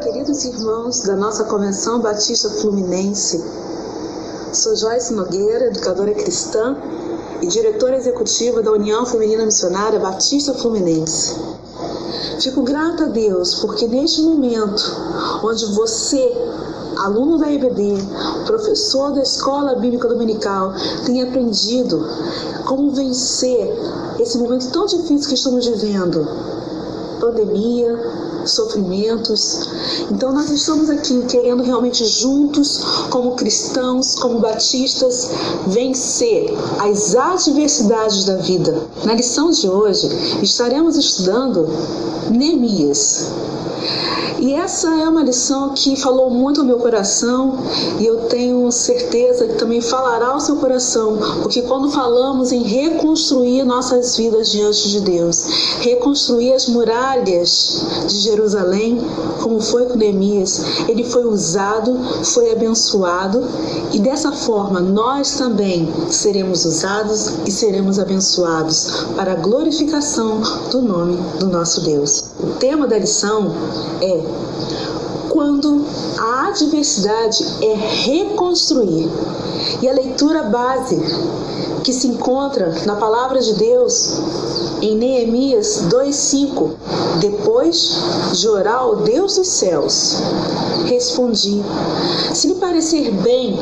queridos irmãos da nossa Convenção Batista Fluminense. Sou Joyce Nogueira, educadora cristã e diretora executiva da União Feminina Missionária Batista Fluminense. Fico grata a Deus porque neste momento, onde você, aluno da EBD, professor da Escola Bíblica Dominical, tem aprendido como vencer esse momento tão difícil que estamos vivendo pandemia, sofrimentos. Então nós estamos aqui querendo realmente juntos, como cristãos, como batistas, vencer as adversidades da vida. Na lição de hoje estaremos estudando Neemias. E essa é uma lição que falou muito ao meu coração e eu tenho certeza que também falará ao seu coração, porque quando falamos em reconstruir nossas vidas diante de Deus, reconstruir as muralhas de Jerusalém, como foi com Neemias, ele foi usado, foi abençoado e dessa forma nós também seremos usados e seremos abençoados para a glorificação do nome do nosso Deus. O tema da lição é a adversidade é reconstruir. E a leitura base que se encontra na palavra de Deus em Neemias 2:5. Depois de orar ao Deus dos céus, respondi: Se lhe parecer bem,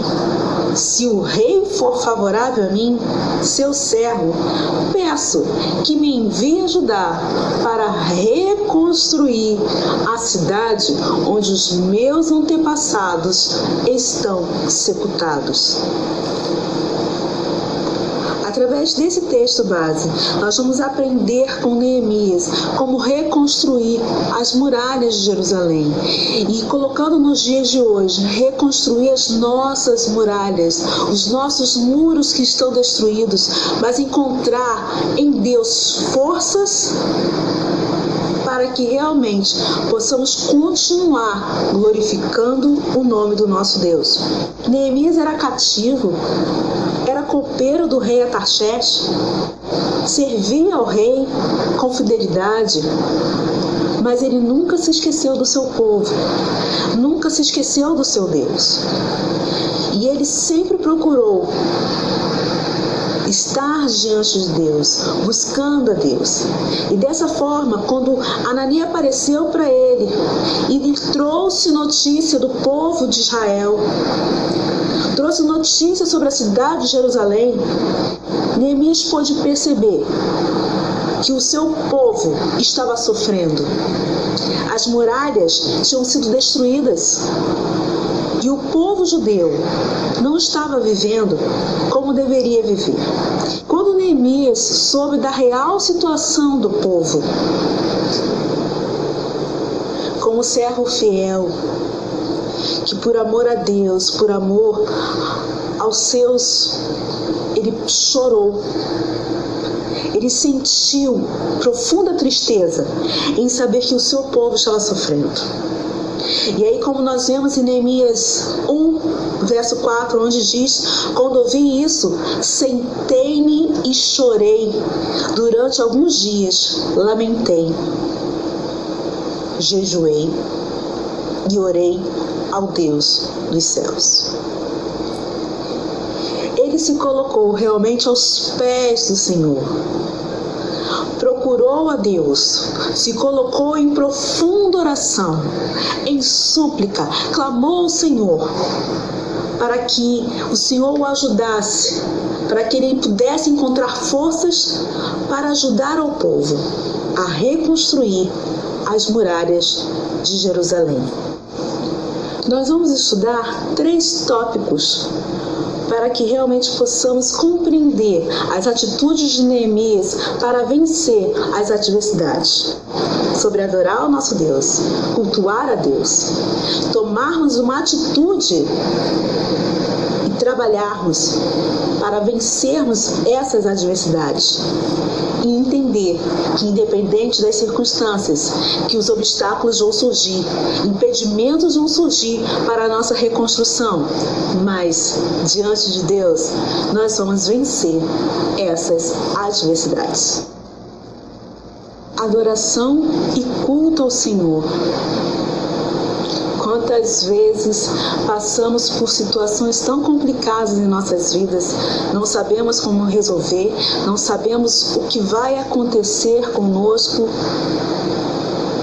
se o rei for favorável a mim, seu servo, peço que me envie ajudar para reconstruir a cidade onde os meus antepassados estão sepultados. Através desse texto base, nós vamos aprender com Neemias como reconstruir as muralhas de Jerusalém e colocando nos dias de hoje, reconstruir as nossas muralhas, os nossos muros que estão destruídos, mas encontrar em Deus forças para que realmente possamos continuar glorificando o nome do nosso Deus. Neemias era cativo, era copeiro do rei Ataxés, servia ao rei com fidelidade, mas ele nunca se esqueceu do seu povo, nunca se esqueceu do seu Deus. E ele sempre procurou estar diante de Deus, buscando a Deus. E dessa forma, quando Anania apareceu para ele e lhe trouxe notícia do povo de Israel, trouxe notícia sobre a cidade de Jerusalém, Neemias pôde perceber que o seu povo estava sofrendo. As muralhas tinham sido destruídas. E o povo judeu não estava vivendo como deveria viver. Quando Neemias soube da real situação do povo, como servo fiel, que por amor a Deus, por amor aos seus, ele chorou. Ele sentiu profunda tristeza em saber que o seu povo estava sofrendo. E aí, como nós vemos em Neemias 1, verso 4, onde diz: Quando ouvi isso, sentei-me e chorei. Durante alguns dias, lamentei, jejuei e orei ao Deus dos céus. Ele se colocou realmente aos pés do Senhor procurou a Deus, se colocou em profunda oração, em súplica, clamou ao Senhor para que o Senhor o ajudasse, para que ele pudesse encontrar forças para ajudar ao povo a reconstruir as muralhas de Jerusalém. Nós vamos estudar três tópicos para que realmente possamos compreender as atitudes de Neemias para vencer as adversidades. Sobre adorar o nosso Deus, cultuar a Deus, tomarmos uma atitude trabalharmos para vencermos essas adversidades e entender que, independente das circunstâncias, que os obstáculos vão surgir, impedimentos vão surgir para a nossa reconstrução, mas diante de Deus nós vamos vencer essas adversidades. Adoração e culto ao Senhor Quantas vezes passamos por situações tão complicadas em nossas vidas, não sabemos como resolver, não sabemos o que vai acontecer conosco,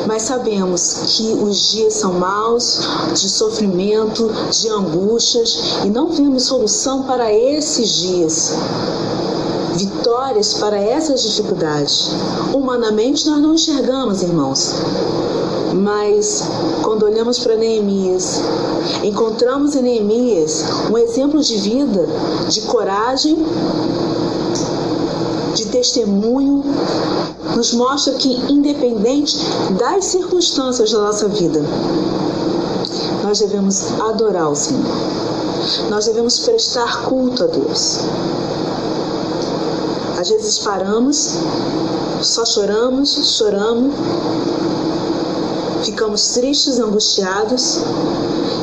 mas sabemos que os dias são maus, de sofrimento, de angústias, e não vemos solução para esses dias vitórias para essas dificuldades. Humanamente nós não enxergamos, irmãos. Mas quando olhamos para Neemias, encontramos em Neemias um exemplo de vida, de coragem, de testemunho, nos mostra que, independente das circunstâncias da nossa vida, nós devemos adorar o Senhor. Nós devemos prestar culto a Deus. Às vezes paramos, só choramos, choramos, ficamos tristes, angustiados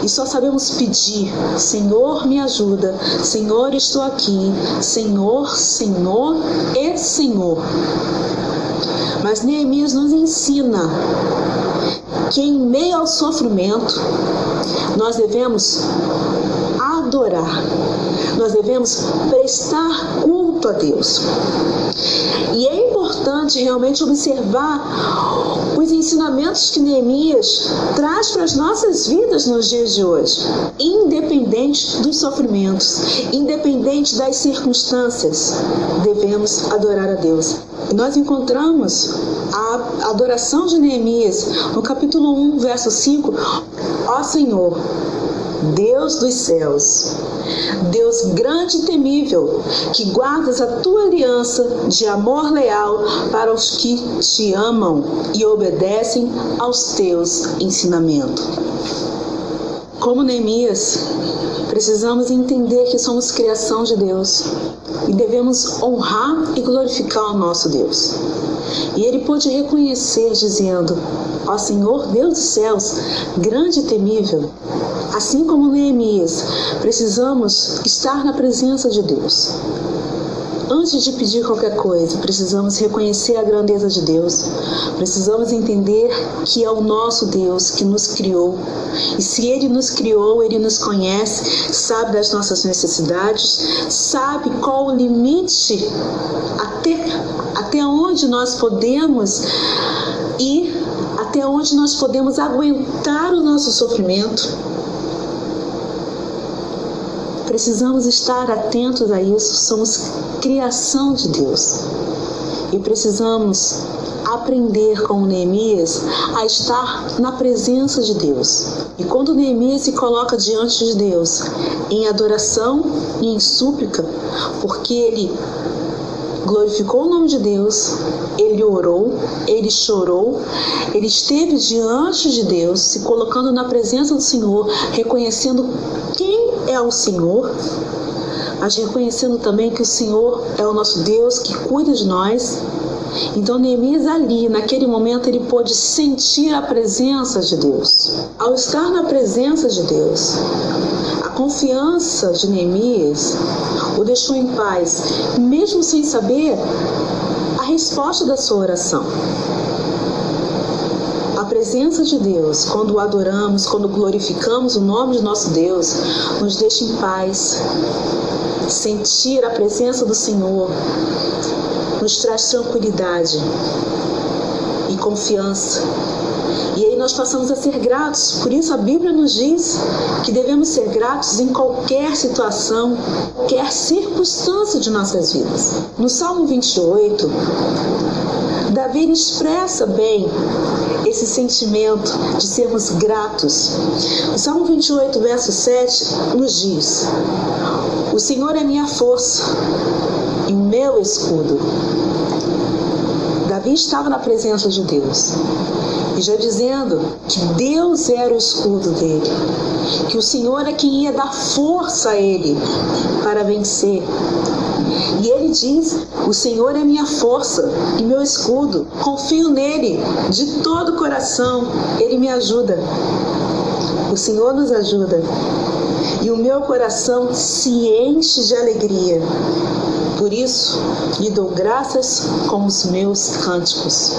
e só sabemos pedir: Senhor, me ajuda, Senhor, estou aqui, Senhor, Senhor e Senhor. Mas Neemias nos ensina que em meio ao sofrimento nós devemos adorar, nós devemos prestar culto a Deus. E é importante realmente observar os ensinamentos que Neemias traz para as nossas vidas nos dias de hoje, independente dos sofrimentos, independente das circunstâncias, devemos adorar a Deus. Nós encontramos a adoração de Neemias no capítulo 1, verso 5. Ó Senhor, Deus dos céus, Deus grande e temível, que guardas a tua aliança de amor leal para os que te amam e obedecem aos teus ensinamentos. Como Neemias, precisamos entender que somos criação de Deus e devemos honrar e glorificar o nosso Deus. E ele pôde reconhecer, dizendo: Ó Senhor Deus dos céus, grande e temível, Assim como Neemias, precisamos estar na presença de Deus. Antes de pedir qualquer coisa, precisamos reconhecer a grandeza de Deus. Precisamos entender que é o nosso Deus que nos criou. E se Ele nos criou, Ele nos conhece, sabe das nossas necessidades, sabe qual o limite até, até onde nós podemos ir, até onde nós podemos aguentar o nosso sofrimento. Precisamos estar atentos a isso. Somos criação de Deus. E precisamos aprender com Neemias a estar na presença de Deus. E quando Neemias se coloca diante de Deus em adoração e em súplica, porque ele glorificou o nome de Deus, ele orou, ele chorou, ele esteve diante de Deus, se colocando na presença do Senhor, reconhecendo quem é o Senhor, mas reconhecendo também que o Senhor é o nosso Deus que cuida de nós. Então Neemias ali, naquele momento, ele pôde sentir a presença de Deus. Ao estar na presença de Deus, a confiança de Neemias o deixou em paz, mesmo sem saber a resposta da sua oração. A presença de Deus, quando o adoramos, quando glorificamos o nome de nosso Deus, nos deixa em paz. Sentir a presença do Senhor nos traz tranquilidade e confiança e aí nós passamos a ser gratos. Por isso a Bíblia nos diz que devemos ser gratos em qualquer situação, qualquer circunstância de nossas vidas. No Salmo 28, Davi expressa bem esse sentimento de sermos gratos. O Salmo 28, verso 7 nos diz: O Senhor é minha força meu escudo. Davi estava na presença de Deus e já dizendo que Deus era o escudo dele, que o Senhor é quem ia dar força a ele para vencer. E ele diz: O Senhor é minha força e meu escudo, confio nele de todo o coração, ele me ajuda. O Senhor nos ajuda e o meu coração se enche de alegria. Por isso, lhe dou graças com os meus cânticos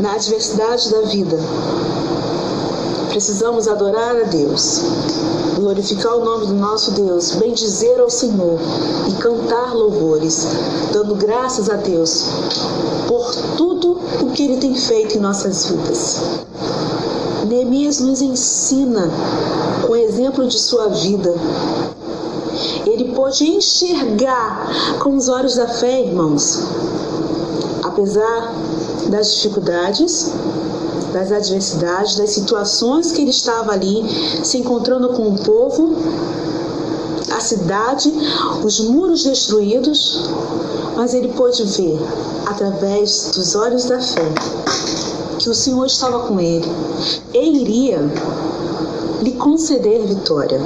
na adversidade da vida. precisamos adorar a Deus, glorificar o nome do nosso Deus, bendizer ao Senhor e cantar louvores, dando graças a Deus por tudo o que Ele tem feito em nossas vidas. Neemias nos ensina, com o exemplo de sua vida, ele pôde enxergar com os olhos da fé, irmãos, apesar das dificuldades, das adversidades, das situações que ele estava ali se encontrando com o povo, a cidade, os muros destruídos, mas ele pôde ver através dos olhos da fé que o Senhor estava com ele. E iria lhe conceder vitória.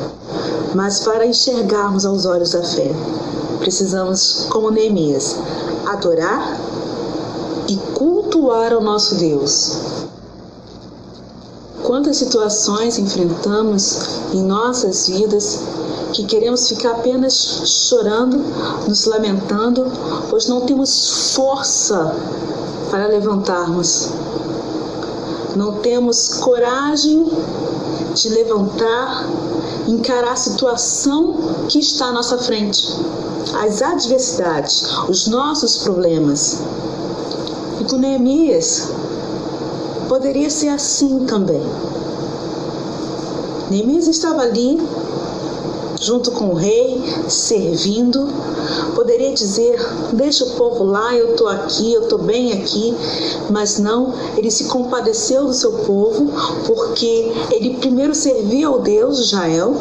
Mas para enxergarmos aos olhos da fé, precisamos, como Neemias, adorar e cultuar ao nosso Deus. Quantas situações enfrentamos em nossas vidas que queremos ficar apenas chorando, nos lamentando, pois não temos força para levantarmos. Não temos coragem de levantar, encarar a situação que está à nossa frente, as adversidades, os nossos problemas. E com Neemias, poderia ser assim também. Neemias estava ali, junto com o rei, servindo. Poderia dizer: Deixa o povo lá, eu estou aqui, eu estou bem aqui. Mas não, ele se compadeceu do seu povo, porque ele primeiro servia ao Deus Israel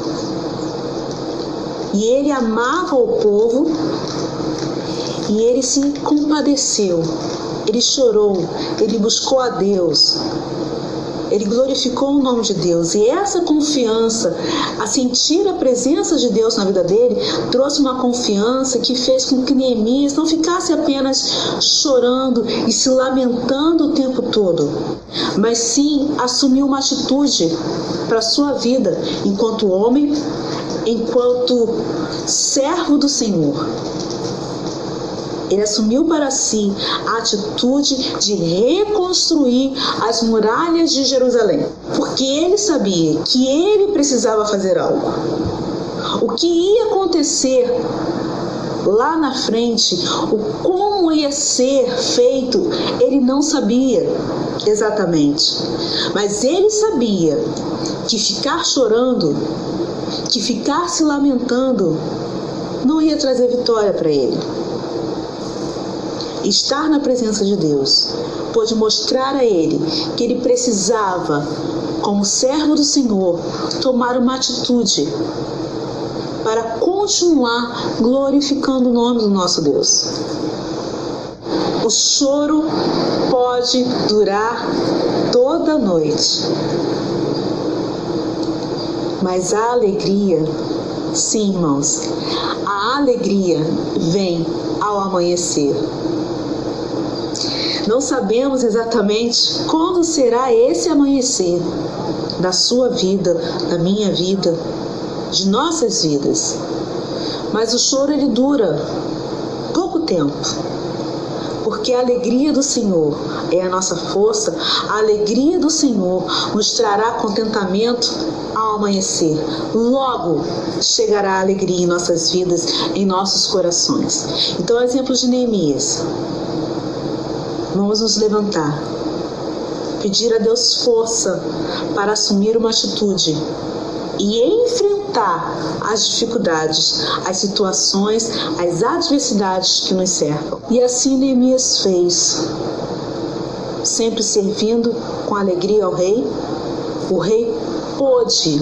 e ele amava o povo e ele se compadeceu ele chorou, ele buscou a Deus, ele glorificou o nome de Deus. E essa confiança, a sentir a presença de Deus na vida dele, trouxe uma confiança que fez com que Neemias não ficasse apenas chorando e se lamentando o tempo todo, mas sim assumiu uma atitude para a sua vida enquanto homem, enquanto servo do Senhor. Ele assumiu para si a atitude de reconstruir as muralhas de Jerusalém, porque ele sabia que ele precisava fazer algo. O que ia acontecer lá na frente, o como ia ser feito, ele não sabia exatamente. Mas ele sabia que ficar chorando, que ficar se lamentando, não ia trazer vitória para ele estar na presença de Deus, pôde mostrar a ele que ele precisava, como servo do Senhor, tomar uma atitude para continuar glorificando o nome do nosso Deus. O choro pode durar toda a noite, mas a alegria, sim, irmãos, a alegria vem ao amanhecer. Não sabemos exatamente quando será esse amanhecer da sua vida, da minha vida, de nossas vidas. Mas o choro ele dura pouco tempo. Porque a alegria do Senhor é a nossa força, a alegria do Senhor nos trará contentamento ao amanhecer. Logo chegará a alegria em nossas vidas, em nossos corações. Então, exemplo de Neemias. Vamos nos levantar, pedir a Deus força para assumir uma atitude e enfrentar as dificuldades, as situações, as adversidades que nos cercam. E assim Neemias fez, sempre servindo com alegria ao rei. O rei pôde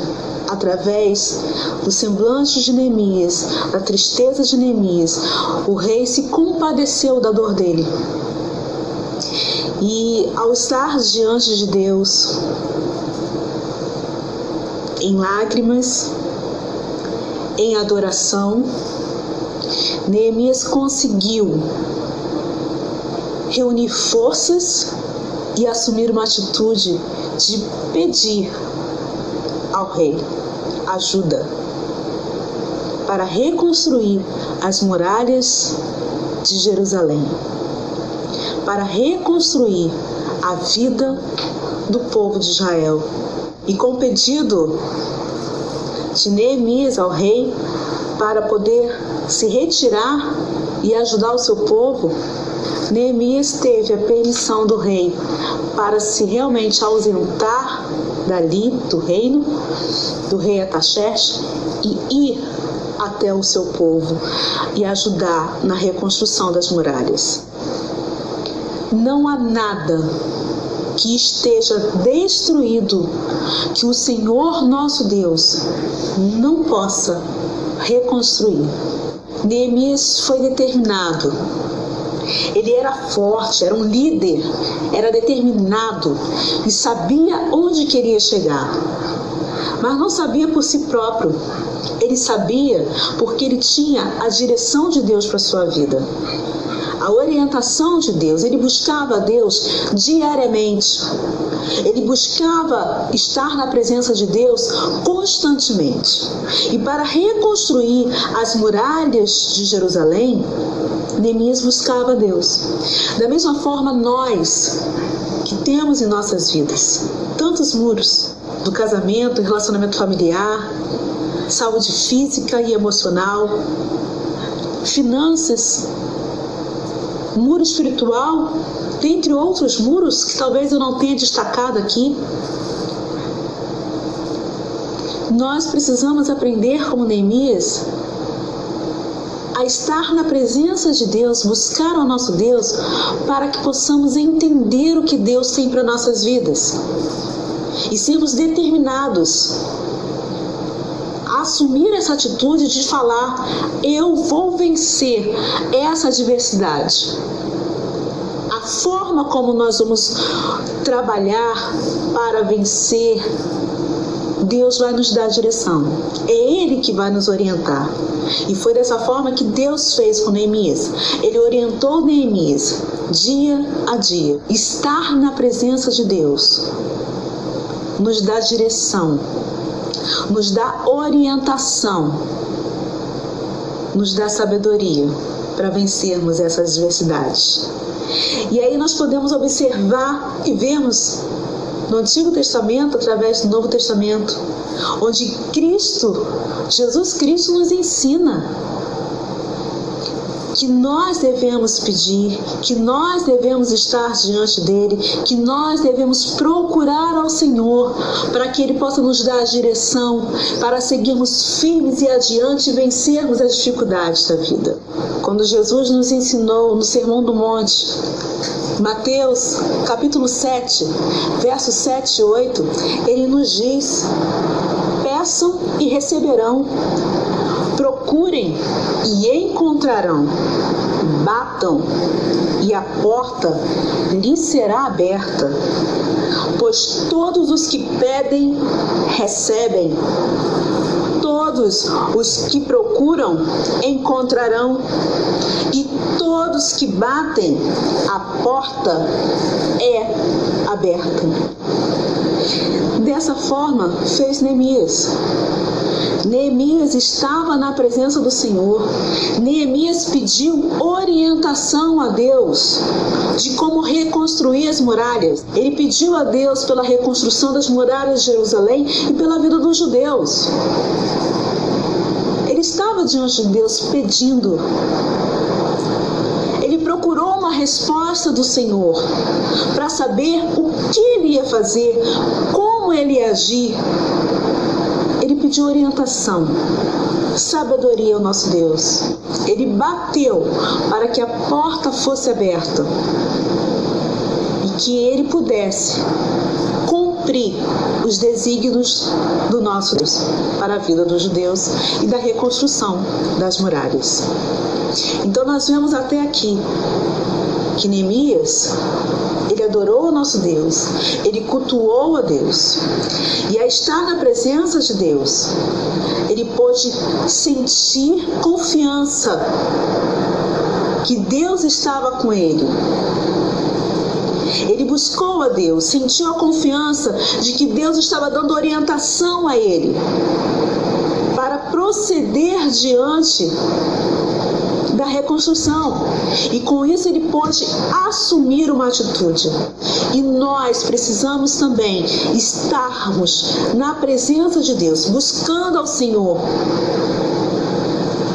através do semblante de Neemias, da tristeza de Neemias, o rei se compadeceu da dor dele e ao estar diante de Deus, em lágrimas, em adoração, Neemias conseguiu reunir forças e assumir uma atitude de pedir ao rei ajuda para reconstruir as muralhas de Jerusalém para reconstruir a vida do povo de Israel. E com o pedido de Neemias ao rei para poder se retirar e ajudar o seu povo, Neemias teve a permissão do rei para se realmente ausentar dali do reino, do rei Ataxerxes, e ir até o seu povo e ajudar na reconstrução das muralhas. Não há nada que esteja destruído que o Senhor nosso Deus não possa reconstruir. Neemias foi determinado. Ele era forte, era um líder, era determinado e sabia onde queria chegar. Mas não sabia por si próprio. Ele sabia porque ele tinha a direção de Deus para sua vida a orientação de Deus, ele buscava Deus diariamente. Ele buscava estar na presença de Deus constantemente. E para reconstruir as muralhas de Jerusalém, Neemias buscava Deus. Da mesma forma, nós que temos em nossas vidas tantos muros do casamento, relacionamento familiar, saúde física e emocional, finanças, muro espiritual, dentre outros muros que talvez eu não tenha destacado aqui. Nós precisamos aprender como Neemias a estar na presença de Deus, buscar o nosso Deus, para que possamos entender o que Deus tem para nossas vidas e sermos determinados assumir essa atitude de falar: eu vou vencer essa adversidade. A forma como nós vamos trabalhar para vencer Deus vai nos dar a direção. É Ele que vai nos orientar. E foi dessa forma que Deus fez com Neemias. Ele orientou Neemias dia a dia. Estar na presença de Deus nos dá direção nos dá orientação, nos dá sabedoria para vencermos essas adversidades. E aí nós podemos observar e vermos no Antigo Testamento, através do Novo Testamento, onde Cristo, Jesus Cristo, nos ensina que nós devemos pedir, que nós devemos estar diante dele, que nós devemos procurar ao Senhor para que ele possa nos dar a direção para seguirmos firmes e adiante e vencermos as dificuldades da vida. Quando Jesus nos ensinou no Sermão do Monte, Mateus capítulo 7, versos 7 e 8, ele nos diz: Peçam e receberão Procurem e encontrarão. Batam e a porta lhes será aberta. Pois todos os que pedem, recebem. Todos os que procuram, encontrarão. E todos que batem, a porta é aberta. Dessa forma fez Neemias. Neemias estava na presença do Senhor. Neemias pediu orientação a Deus de como reconstruir as muralhas. Ele pediu a Deus pela reconstrução das muralhas de Jerusalém e pela vida dos judeus. Ele estava diante de Deus pedindo. Uma resposta do Senhor para saber o que ele ia fazer, como ele ia agir ele pediu orientação, sabedoria ao nosso Deus. Ele bateu para que a porta fosse aberta e que ele pudesse cumprir os desígnios do nosso Deus para a vida dos judeus e da reconstrução das muralhas. Então nós vemos até aqui que Neemias ele adorou o nosso Deus, ele cultuou a Deus. E a estar na presença de Deus, ele pôde sentir confiança que Deus estava com ele. Ele buscou a Deus, sentiu a confiança de que Deus estava dando orientação a ele para proceder diante reconstrução. E com isso ele pode assumir uma atitude. E nós precisamos também estarmos na presença de Deus, buscando ao Senhor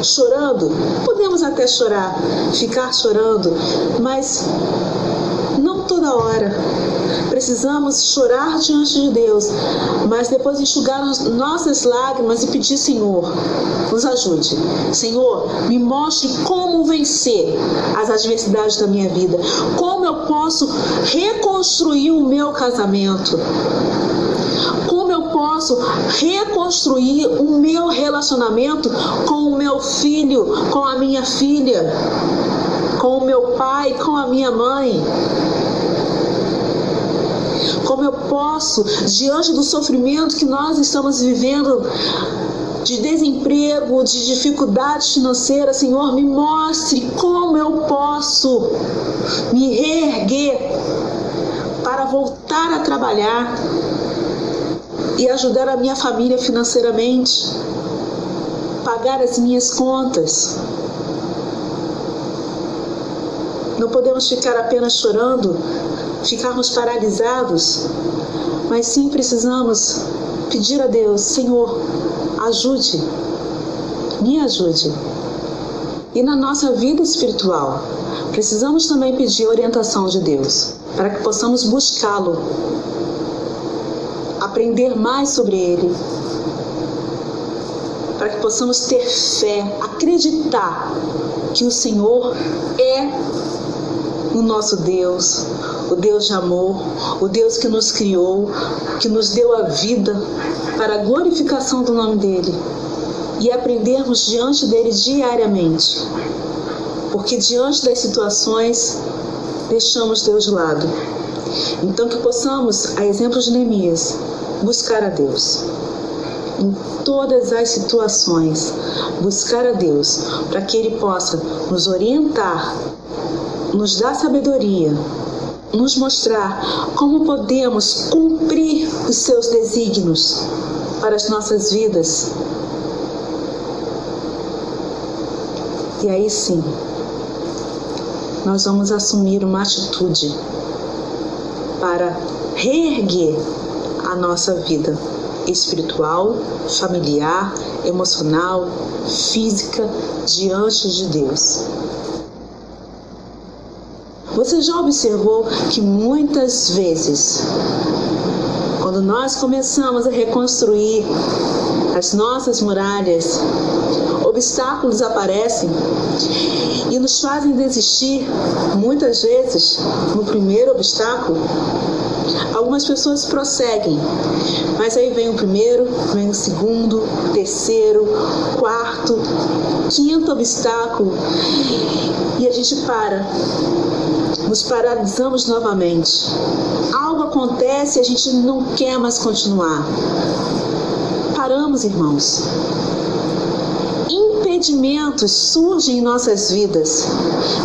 chorando, podemos até chorar, ficar chorando, mas não toda hora. Precisamos chorar diante de Deus, mas depois enxugar nossas lágrimas e pedir, Senhor, nos ajude. Senhor, me mostre como vencer as adversidades da minha vida, como eu posso reconstruir o meu casamento como eu posso reconstruir o meu relacionamento com o meu filho, com a minha filha, com o meu pai, com a minha mãe. Como eu posso, diante do sofrimento que nós estamos vivendo, de desemprego, de dificuldades financeiras, Senhor, me mostre como eu posso me reerguer para voltar a trabalhar e ajudar a minha família financeiramente, pagar as minhas contas. Não ficar apenas chorando, ficarmos paralisados, mas sim precisamos pedir a Deus: Senhor, ajude, me ajude. E na nossa vida espiritual, precisamos também pedir orientação de Deus, para que possamos buscá-lo aprender mais sobre Ele, para que possamos ter fé, acreditar que o Senhor é o nosso Deus, o Deus de amor, o Deus que nos criou, que nos deu a vida para a glorificação do nome dEle e aprendermos diante dele diariamente, porque diante das situações deixamos Deus de lado. Então que possamos, a exemplo de Neemias, buscar a Deus. Em todas as situações, buscar a Deus para que Ele possa nos orientar, nos dar sabedoria, nos mostrar como podemos cumprir os seus desígnios para as nossas vidas. E aí sim, nós vamos assumir uma atitude para reerguer a nossa vida espiritual, familiar, emocional, física diante de Deus. Você já observou que muitas vezes, quando nós começamos a reconstruir as nossas muralhas, obstáculos aparecem e nos fazem desistir, muitas vezes, no primeiro obstáculo, Algumas pessoas prosseguem, mas aí vem o primeiro, vem o segundo, terceiro, quarto, quinto obstáculo e a gente para. Nos paralisamos novamente. Algo acontece e a gente não quer mais continuar. Paramos, irmãos impedimentos surgem em nossas vidas,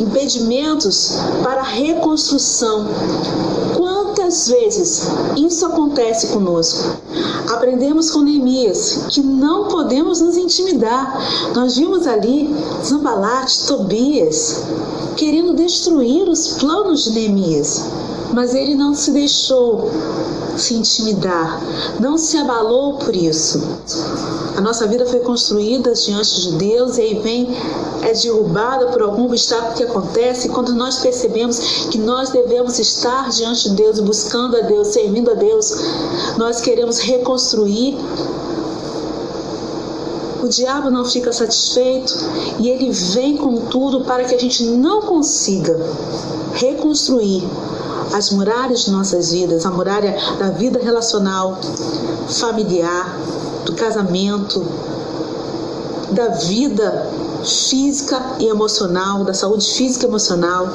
impedimentos para a reconstrução. Quantas vezes isso acontece conosco? Aprendemos com Neemias que não podemos nos intimidar. Nós vimos ali Zambalate, Tobias, querendo destruir os planos de Neemias, mas ele não se deixou se intimidar, não se abalou por isso. A nossa vida foi construída diante de Deus e aí vem é derrubada por algum obstáculo que acontece quando nós percebemos que nós devemos estar diante de Deus, buscando a Deus, servindo a Deus, nós queremos reconstruir o diabo não fica satisfeito e ele vem com tudo para que a gente não consiga reconstruir as muralhas de nossas vidas, a muralha da vida relacional, familiar, do casamento, da vida física e emocional, da saúde física e emocional,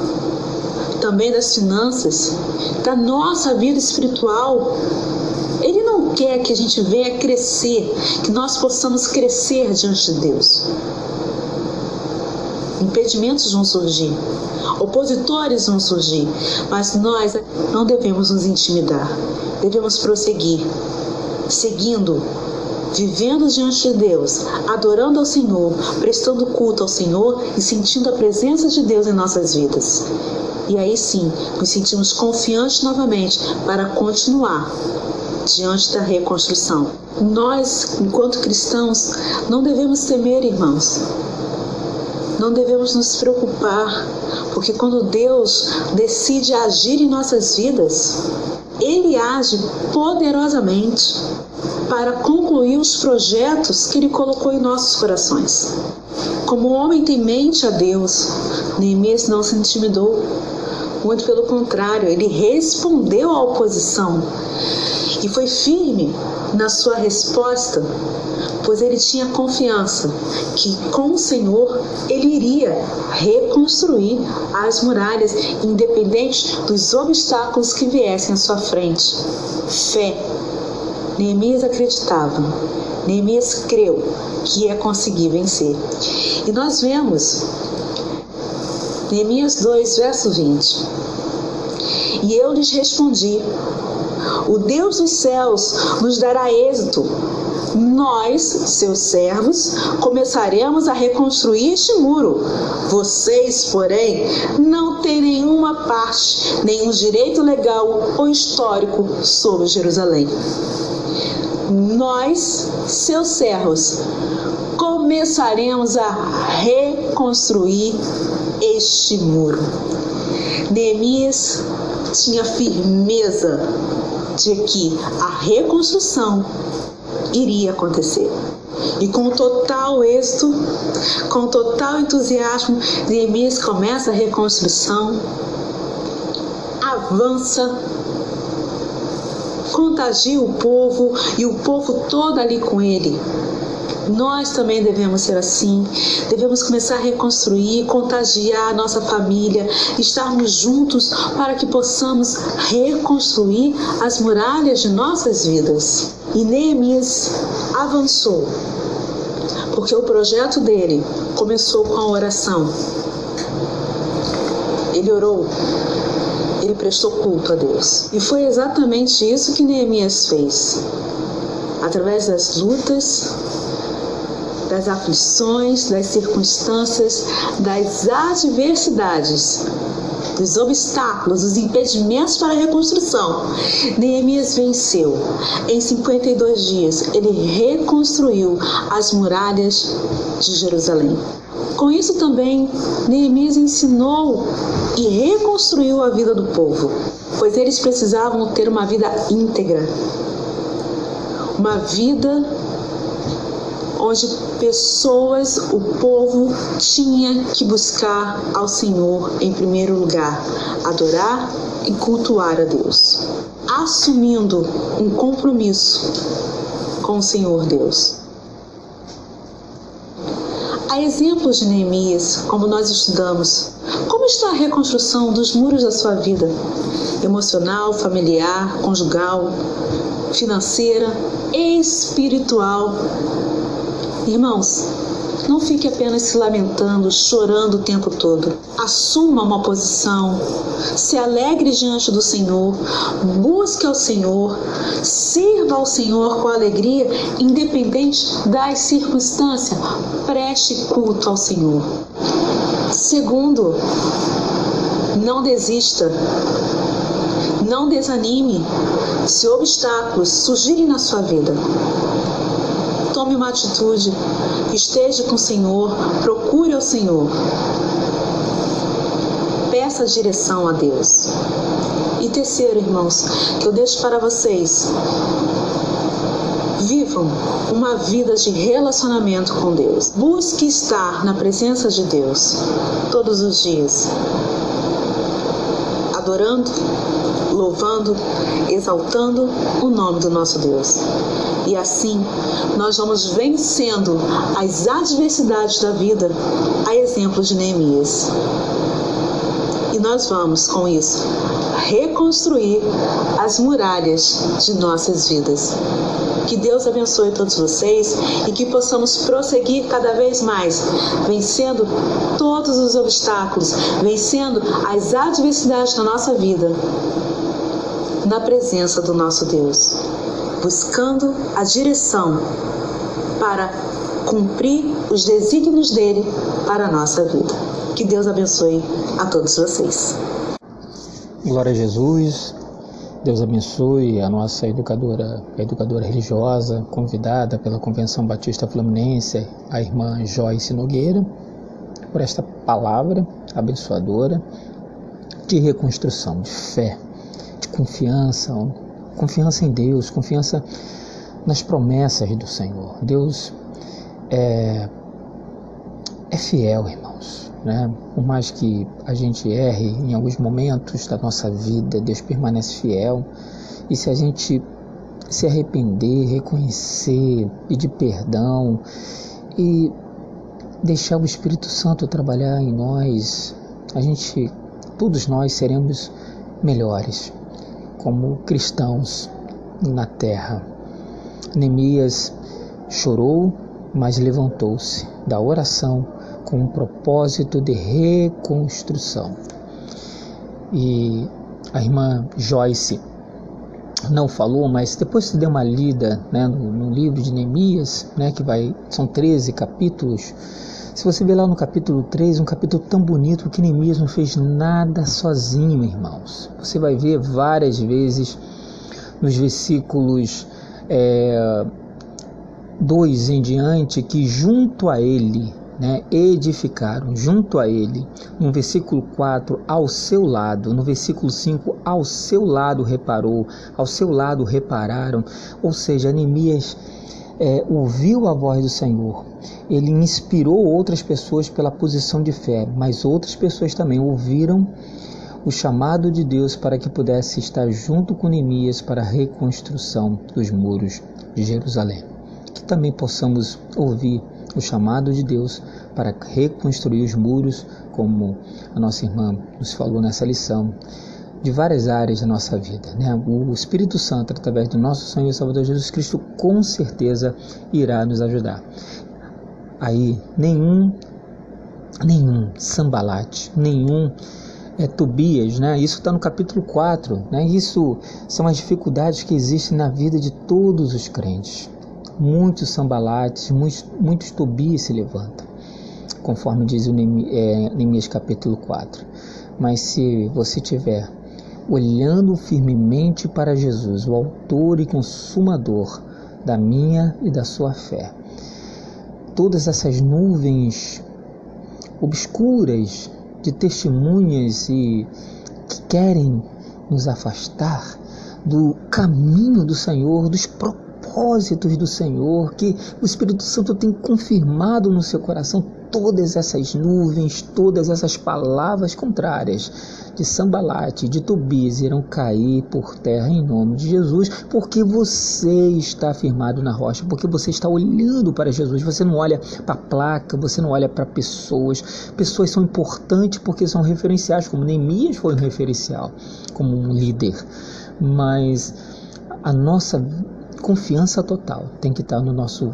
também das finanças, da nossa vida espiritual. Ele não quer que a gente venha crescer, que nós possamos crescer diante de Deus. Impedimentos vão surgir, opositores vão surgir, mas nós não devemos nos intimidar, devemos prosseguir, seguindo vivendo diante de Deus, adorando ao Senhor, prestando culto ao Senhor e sentindo a presença de Deus em nossas vidas. E aí sim, nos sentimos confiantes novamente para continuar diante da reconstrução. Nós, enquanto cristãos, não devemos temer, irmãos. Não devemos nos preocupar, porque quando Deus decide agir em nossas vidas, Ele age poderosamente para concluir os projetos que Ele colocou em nossos corações. Como o homem tem mente a Deus, Neemias não se intimidou. Muito pelo contrário, ele respondeu à oposição e foi firme na sua resposta, pois ele tinha confiança que com o Senhor ele iria reconstruir as muralhas, independente dos obstáculos que viessem à sua frente. Fé. Neemias acreditava, Neemias creu que ia conseguir vencer. E nós vemos Neemias 2, verso 20. E eu lhes respondi: O Deus dos céus nos dará êxito. Nós, seus servos, começaremos a reconstruir este muro. Vocês, porém, não têm nenhuma parte, nenhum direito legal ou histórico sobre Jerusalém. Nós, seus servos, começaremos a reconstruir este muro. Neemias tinha firmeza de que a reconstrução iria acontecer. E com total êxito, com total entusiasmo, Neemias começa a reconstrução, avança, contagia o povo e o povo todo ali com ele. Nós também devemos ser assim. Devemos começar a reconstruir, contagiar a nossa família, estarmos juntos para que possamos reconstruir as muralhas de nossas vidas. E Neemias avançou, porque o projeto dele começou com a oração. Ele orou, ele prestou culto a Deus. E foi exatamente isso que Neemias fez. Através das lutas, das aflições, das circunstâncias, das adversidades, dos obstáculos, dos impedimentos para a reconstrução. Neemias venceu. Em 52 dias, ele reconstruiu as muralhas de Jerusalém. Com isso também, Neemias ensinou e reconstruiu a vida do povo, pois eles precisavam ter uma vida íntegra, uma vida onde pessoas, o povo tinha que buscar ao Senhor em primeiro lugar, adorar e cultuar a Deus, assumindo um compromisso com o Senhor Deus. Há exemplos de Neemias, como nós estudamos. Como está a reconstrução dos muros da sua vida? Emocional, familiar, conjugal, financeira, espiritual, Irmãos, não fique apenas se lamentando, chorando o tempo todo. Assuma uma posição, se alegre diante do Senhor, busque ao Senhor, sirva ao Senhor com alegria, independente das circunstâncias. Preste culto ao Senhor. Segundo, não desista. Não desanime se obstáculos surgirem na sua vida tome uma atitude, esteja com o Senhor, procure ao Senhor. Peça direção a Deus. E terceiro, irmãos, que eu deixo para vocês. Vivam uma vida de relacionamento com Deus. Busque estar na presença de Deus todos os dias, adorando, louvando, exaltando o nome do nosso Deus. E assim nós vamos vencendo as adversidades da vida, a exemplo de Neemias. Nós vamos, com isso, reconstruir as muralhas de nossas vidas. Que Deus abençoe todos vocês e que possamos prosseguir cada vez mais, vencendo todos os obstáculos, vencendo as adversidades da nossa vida, na presença do nosso Deus. buscando a direção para cumprir os desígnios dele para a nossa vida. Que Deus abençoe a todos vocês. Glória a Jesus. Deus abençoe a nossa educadora, a educadora religiosa, convidada pela Convenção Batista Fluminense, a irmã Joyce Nogueira, por esta palavra abençoadora de reconstrução, de fé, de confiança, confiança em Deus, confiança nas promessas do Senhor. Deus é, é fiel, irmãos. Né? Por mais que a gente erre em alguns momentos da nossa vida, Deus permanece fiel. E se a gente se arrepender, reconhecer, pedir perdão e deixar o Espírito Santo trabalhar em nós, a gente, todos nós seremos melhores como cristãos na terra. Neemias chorou, mas levantou-se da oração com um propósito de reconstrução. E a irmã Joyce não falou, mas depois se deu uma lida né, no, no, livro de Neemias, né, que vai, são 13 capítulos. Se você ver lá no capítulo 3, um capítulo tão bonito que Neemias não fez nada sozinho, irmãos. Você vai ver várias vezes nos versículos é, 2 em diante que junto a ele né, edificaram junto a ele. No versículo 4, ao seu lado. No versículo 5, ao seu lado reparou. Ao seu lado repararam. Ou seja, Neemias é, ouviu a voz do Senhor. Ele inspirou outras pessoas pela posição de fé, mas outras pessoas também ouviram o chamado de Deus para que pudesse estar junto com Neemias para a reconstrução dos muros de Jerusalém. Que também possamos ouvir o chamado de Deus para reconstruir os muros, como a nossa irmã nos falou nessa lição, de várias áreas da nossa vida. Né? O Espírito Santo, através do nosso Senhor e Salvador Jesus Cristo, com certeza irá nos ajudar. Aí, nenhum, nenhum sambalate, nenhum é, Tobias, né? Isso está no capítulo 4, né? Isso são as dificuldades que existem na vida de todos os crentes muitos sambalates, muitos, muitos Tobias se levantam, conforme diz o é, Neemias capítulo 4. Mas se você tiver olhando firmemente para Jesus, o autor e consumador da minha e da sua fé, todas essas nuvens obscuras de testemunhas e que querem nos afastar do caminho do Senhor, dos propósitos propósitos do Senhor, que o Espírito Santo tem confirmado no seu coração todas essas nuvens, todas essas palavras contrárias de Sambalate, de Tobias irão cair por terra em nome de Jesus, porque você está firmado na rocha, porque você está olhando para Jesus, você não olha para a placa, você não olha para pessoas. Pessoas são importantes porque são referenciais, como Neemias foi um referencial, como um líder, mas a nossa confiança total tem que estar no nosso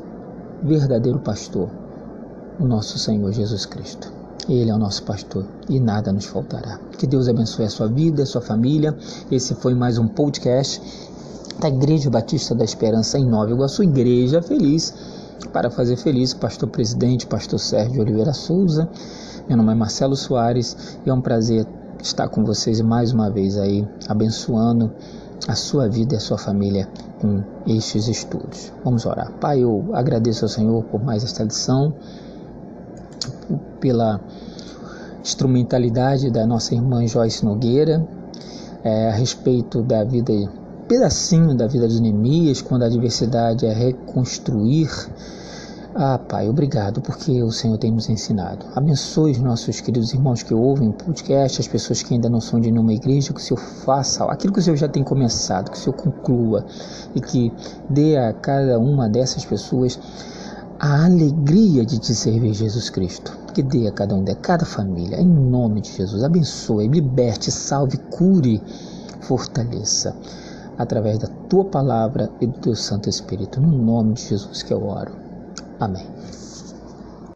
verdadeiro pastor, o nosso Senhor Jesus Cristo. Ele é o nosso pastor e nada nos faltará. Que Deus abençoe a sua vida, a sua família. Esse foi mais um podcast da Igreja Batista da Esperança em Nova Iguaçu, Igreja Feliz, para fazer feliz pastor presidente, pastor Sérgio Oliveira Souza. Meu nome é Marcelo Soares e é um prazer estar com vocês mais uma vez aí, abençoando a sua vida e a sua família com estes estudos. Vamos orar. Pai, eu agradeço ao Senhor por mais esta lição, pela instrumentalidade da nossa irmã Joyce Nogueira, é, a respeito da vida, pedacinho da vida de Neemias, quando a adversidade é reconstruir ah, Pai, obrigado porque o Senhor tem nos ensinado. Abençoe os nossos queridos irmãos que ouvem o podcast, as pessoas que ainda não são de nenhuma igreja, que o Senhor faça aquilo que o Senhor já tem começado, que o Senhor conclua e que dê a cada uma dessas pessoas a alegria de te servir, Jesus Cristo. Que dê a cada um de cada família, em nome de Jesus. Abençoe, liberte, salve, cure, fortaleça através da tua palavra e do teu Santo Espírito. No nome de Jesus que eu oro. Amém.